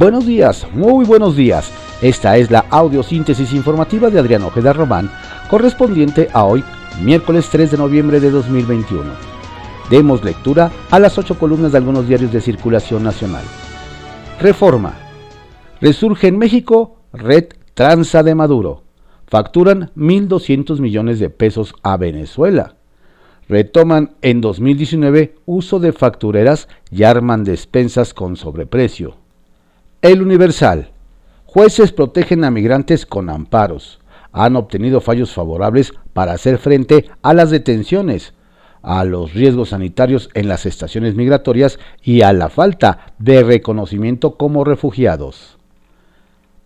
Buenos días, muy buenos días. Esta es la audiosíntesis informativa de Adrián Ojeda Román, correspondiente a hoy, miércoles 3 de noviembre de 2021. Demos lectura a las ocho columnas de algunos diarios de circulación nacional. Reforma. Resurge en México Red Tranza de Maduro. Facturan 1.200 millones de pesos a Venezuela. Retoman en 2019 uso de factureras y arman despensas con sobreprecio. El Universal. Jueces protegen a migrantes con amparos. Han obtenido fallos favorables para hacer frente a las detenciones, a los riesgos sanitarios en las estaciones migratorias y a la falta de reconocimiento como refugiados.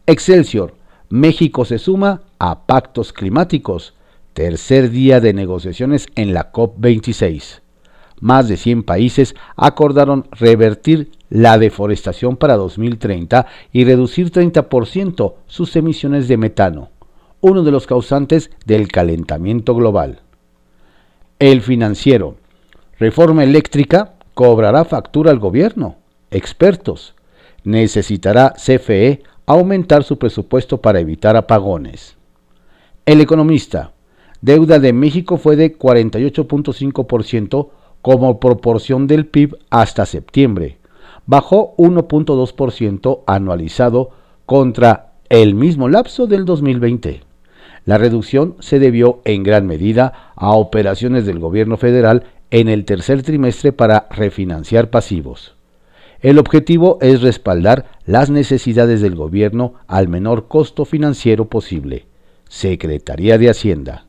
Excelsior. México se suma a pactos climáticos. Tercer día de negociaciones en la COP26 más de 100 países acordaron revertir la deforestación para 2030 y reducir 30% sus emisiones de metano, uno de los causantes del calentamiento global. El financiero. Reforma eléctrica cobrará factura al gobierno. Expertos. Necesitará CFE aumentar su presupuesto para evitar apagones. El economista. Deuda de México fue de 48.5% como proporción del PIB hasta septiembre. Bajó 1.2% anualizado contra el mismo lapso del 2020. La reducción se debió en gran medida a operaciones del gobierno federal en el tercer trimestre para refinanciar pasivos. El objetivo es respaldar las necesidades del gobierno al menor costo financiero posible. Secretaría de Hacienda.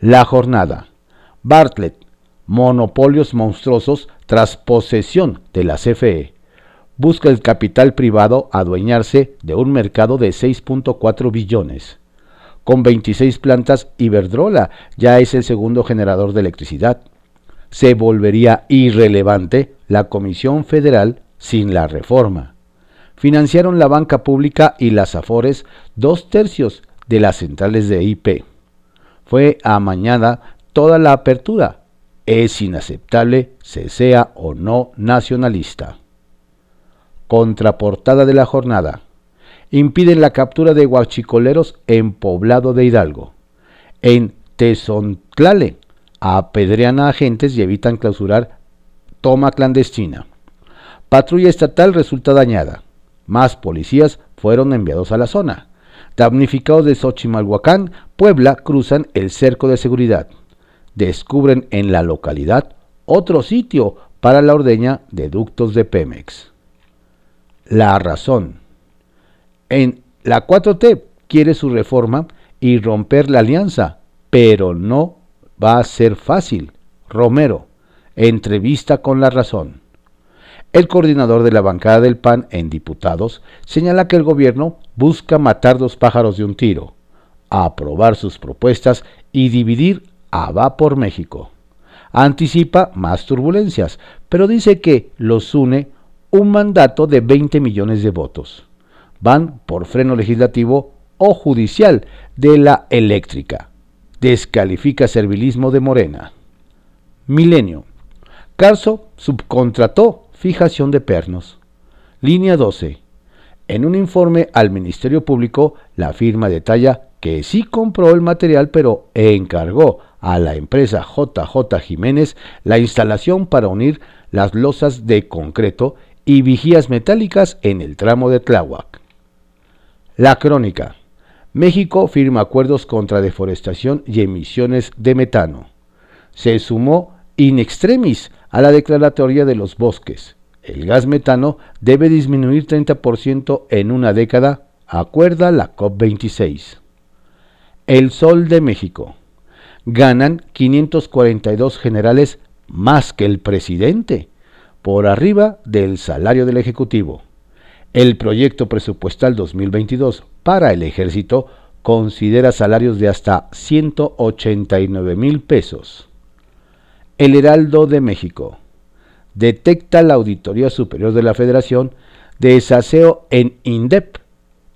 La jornada. Bartlett, monopolios monstruosos tras posesión de la CFE. Busca el capital privado adueñarse de un mercado de 6.4 billones. Con 26 plantas, Iberdrola ya es el segundo generador de electricidad. Se volvería irrelevante la Comisión Federal sin la reforma. Financiaron la banca pública y las AFORES dos tercios de las centrales de IP. Fue amañada toda la apertura es inaceptable se sea o no nacionalista. Contraportada de la jornada. Impiden la captura de guachicoleros en poblado de Hidalgo. En Tezontlale apedrean a agentes y evitan clausurar toma clandestina. Patrulla estatal resulta dañada. Más policías fueron enviados a la zona. Damnificados de Xochimalhuacán, Puebla cruzan el cerco de seguridad descubren en la localidad otro sitio para la ordeña de ductos de Pemex. La razón. En la 4T quiere su reforma y romper la alianza, pero no va a ser fácil. Romero, entrevista con la razón. El coordinador de la bancada del PAN en diputados señala que el gobierno busca matar dos pájaros de un tiro, aprobar sus propuestas y dividir va por México. Anticipa más turbulencias, pero dice que los une un mandato de 20 millones de votos. Van por freno legislativo o judicial de la eléctrica. Descalifica servilismo de Morena. Milenio. Carso subcontrató fijación de pernos. Línea 12. En un informe al Ministerio Público, la firma detalla que sí compró el material, pero encargó a la empresa JJ Jiménez la instalación para unir las losas de concreto y vigías metálicas en el tramo de Tláhuac. La crónica. México firma acuerdos contra deforestación y emisiones de metano. Se sumó in extremis a la declaratoria de los bosques. El gas metano debe disminuir 30% en una década, acuerda la COP26. El Sol de México ganan 542 generales más que el presidente, por arriba del salario del Ejecutivo. El proyecto presupuestal 2022 para el ejército considera salarios de hasta 189 mil pesos. El Heraldo de México detecta la Auditoría Superior de la Federación desaseo en INDEP,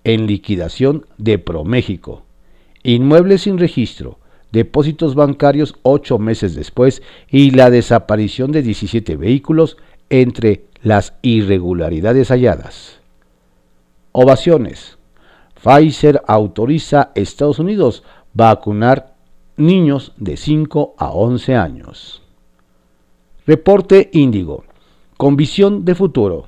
en liquidación de ProMéxico, inmuebles sin registro, depósitos bancarios ocho meses después y la desaparición de 17 vehículos entre las irregularidades halladas. Ovaciones. Pfizer autoriza a Estados Unidos vacunar niños de 5 a 11 años. Reporte Índigo. Con visión de futuro.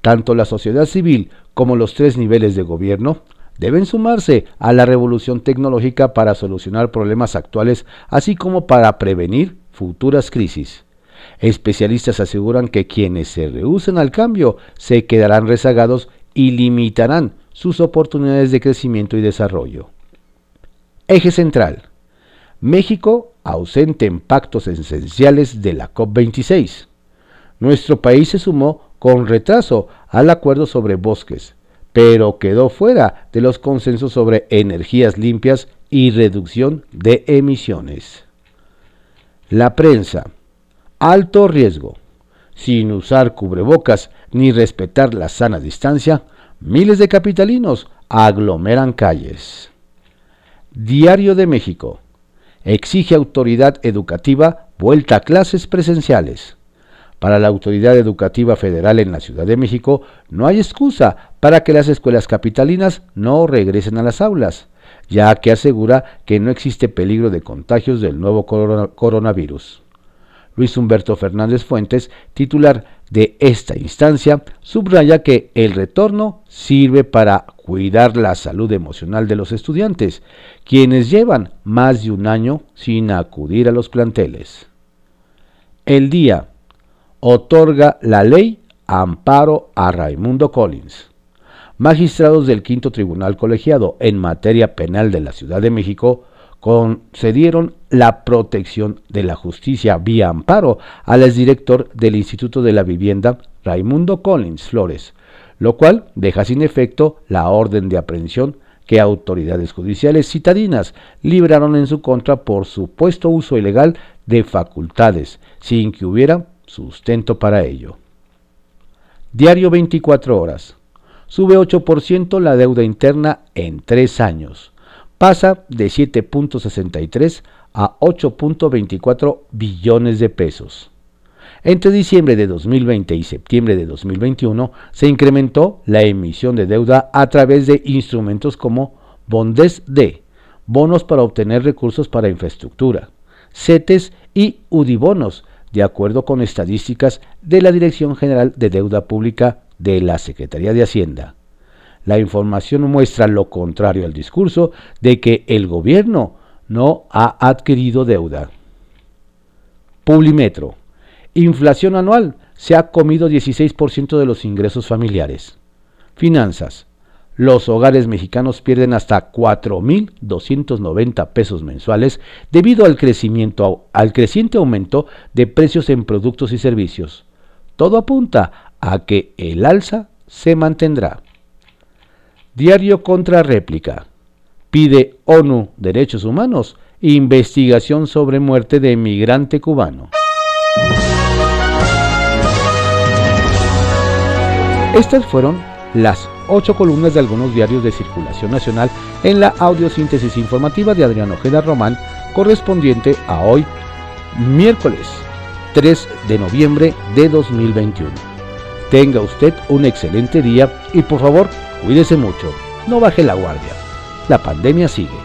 Tanto la sociedad civil como los tres niveles de gobierno deben sumarse a la revolución tecnológica para solucionar problemas actuales, así como para prevenir futuras crisis. Especialistas aseguran que quienes se rehúsen al cambio se quedarán rezagados y limitarán sus oportunidades de crecimiento y desarrollo. Eje central. México ausente en pactos esenciales de la COP26. Nuestro país se sumó con retraso al acuerdo sobre bosques, pero quedó fuera de los consensos sobre energías limpias y reducción de emisiones. La prensa. Alto riesgo. Sin usar cubrebocas ni respetar la sana distancia, miles de capitalinos aglomeran calles. Diario de México. Exige autoridad educativa vuelta a clases presenciales. Para la Autoridad Educativa Federal en la Ciudad de México, no hay excusa para que las escuelas capitalinas no regresen a las aulas, ya que asegura que no existe peligro de contagios del nuevo coronavirus. Luis Humberto Fernández Fuentes, titular de esta instancia, subraya que el retorno sirve para cuidar la salud emocional de los estudiantes, quienes llevan más de un año sin acudir a los planteles. El día otorga la ley amparo a Raimundo Collins. Magistrados del Quinto Tribunal Colegiado en materia penal de la Ciudad de México concedieron la protección de la justicia vía amparo al exdirector del Instituto de la Vivienda, Raimundo Collins Flores, lo cual deja sin efecto la orden de aprehensión que autoridades judiciales citadinas libraron en su contra por supuesto uso ilegal de facultades, sin que hubiera sustento para ello. Diario 24 horas. Sube 8% la deuda interna en tres años. Pasa de 7.63 a 8.24 billones de pesos. Entre diciembre de 2020 y septiembre de 2021 se incrementó la emisión de deuda a través de instrumentos como Bondes D, bonos para obtener recursos para infraestructura, CETES y UDIBonos, de acuerdo con estadísticas de la Dirección General de Deuda Pública de la Secretaría de Hacienda. La información muestra lo contrario al discurso de que el gobierno no ha adquirido deuda. Publimetro. Inflación anual se ha comido 16% de los ingresos familiares. Finanzas los hogares mexicanos pierden hasta 4.290 pesos mensuales debido al, crecimiento, al creciente aumento de precios en productos y servicios. Todo apunta a que el alza se mantendrá. Diario contra réplica. Pide ONU Derechos Humanos investigación sobre muerte de migrante cubano. Estas fueron las ocho columnas de algunos diarios de circulación nacional en la audiosíntesis informativa de Adrián Ojeda Román, correspondiente a hoy, miércoles 3 de noviembre de 2021. Tenga usted un excelente día y por favor, cuídese mucho, no baje la guardia. La pandemia sigue.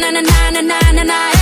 na na na na na na